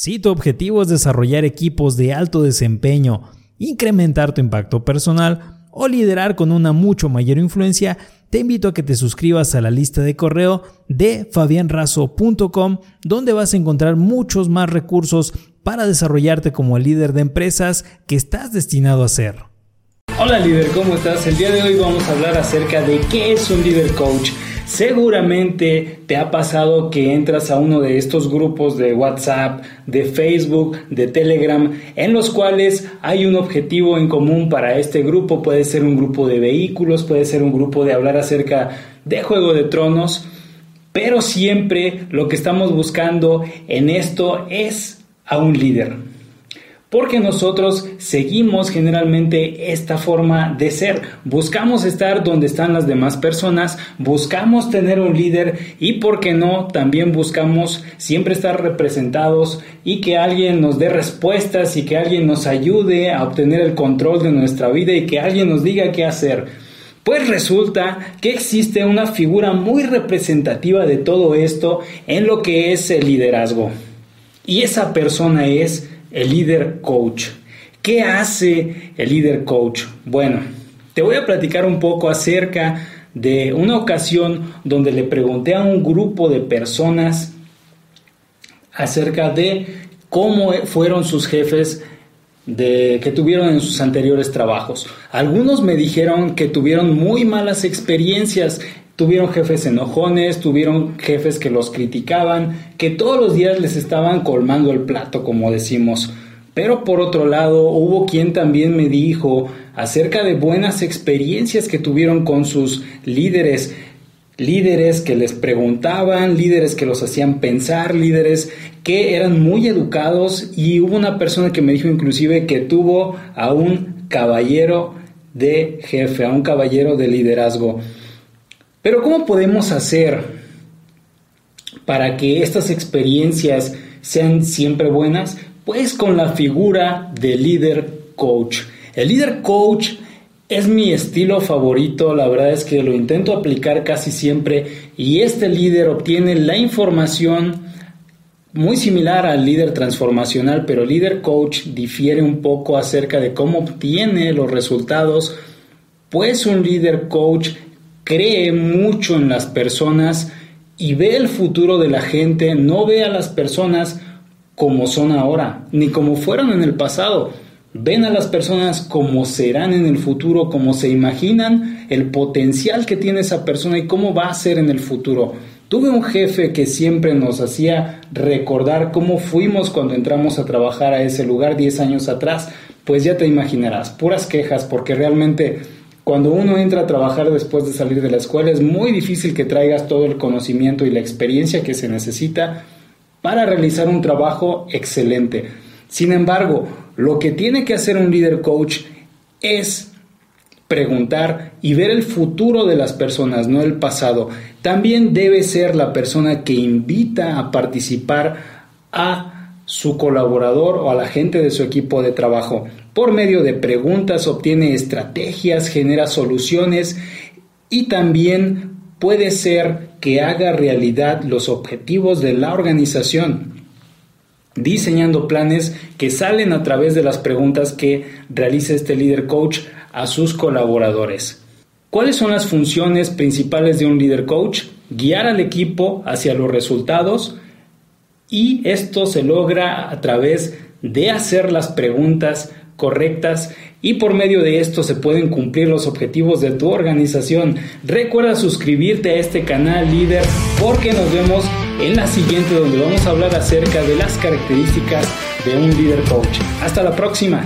Si tu objetivo es desarrollar equipos de alto desempeño, incrementar tu impacto personal o liderar con una mucho mayor influencia, te invito a que te suscribas a la lista de correo de fabianrazo.com, donde vas a encontrar muchos más recursos para desarrollarte como líder de empresas que estás destinado a ser. Hola líder, ¿cómo estás? El día de hoy vamos a hablar acerca de qué es un líder coach. Seguramente te ha pasado que entras a uno de estos grupos de WhatsApp, de Facebook, de Telegram, en los cuales hay un objetivo en común para este grupo. Puede ser un grupo de vehículos, puede ser un grupo de hablar acerca de Juego de Tronos, pero siempre lo que estamos buscando en esto es a un líder porque nosotros seguimos generalmente esta forma de ser. Buscamos estar donde están las demás personas, buscamos tener un líder y, ¿por qué no? También buscamos siempre estar representados y que alguien nos dé respuestas y que alguien nos ayude a obtener el control de nuestra vida y que alguien nos diga qué hacer. Pues resulta que existe una figura muy representativa de todo esto en lo que es el liderazgo. Y esa persona es el líder coach. ¿Qué hace el líder coach? Bueno, te voy a platicar un poco acerca de una ocasión donde le pregunté a un grupo de personas acerca de cómo fueron sus jefes de, que tuvieron en sus anteriores trabajos. Algunos me dijeron que tuvieron muy malas experiencias Tuvieron jefes enojones, tuvieron jefes que los criticaban, que todos los días les estaban colmando el plato, como decimos. Pero por otro lado, hubo quien también me dijo acerca de buenas experiencias que tuvieron con sus líderes, líderes que les preguntaban, líderes que los hacían pensar, líderes que eran muy educados y hubo una persona que me dijo inclusive que tuvo a un caballero de jefe, a un caballero de liderazgo. Pero ¿cómo podemos hacer para que estas experiencias sean siempre buenas? Pues con la figura de líder coach. El líder coach es mi estilo favorito, la verdad es que lo intento aplicar casi siempre y este líder obtiene la información muy similar al líder transformacional, pero el líder coach difiere un poco acerca de cómo obtiene los resultados, pues un líder coach cree mucho en las personas y ve el futuro de la gente, no ve a las personas como son ahora, ni como fueron en el pasado. Ven a las personas como serán en el futuro, como se imaginan el potencial que tiene esa persona y cómo va a ser en el futuro. Tuve un jefe que siempre nos hacía recordar cómo fuimos cuando entramos a trabajar a ese lugar 10 años atrás. Pues ya te imaginarás, puras quejas porque realmente cuando uno entra a trabajar después de salir de la escuela es muy difícil que traigas todo el conocimiento y la experiencia que se necesita para realizar un trabajo excelente. Sin embargo, lo que tiene que hacer un líder coach es preguntar y ver el futuro de las personas, no el pasado. También debe ser la persona que invita a participar a su colaborador o a la gente de su equipo de trabajo. Por medio de preguntas obtiene estrategias, genera soluciones y también puede ser que haga realidad los objetivos de la organización, diseñando planes que salen a través de las preguntas que realiza este líder coach a sus colaboradores. ¿Cuáles son las funciones principales de un líder coach? Guiar al equipo hacia los resultados, y esto se logra a través de hacer las preguntas correctas y por medio de esto se pueden cumplir los objetivos de tu organización. Recuerda suscribirte a este canal líder porque nos vemos en la siguiente donde vamos a hablar acerca de las características de un líder coach. Hasta la próxima.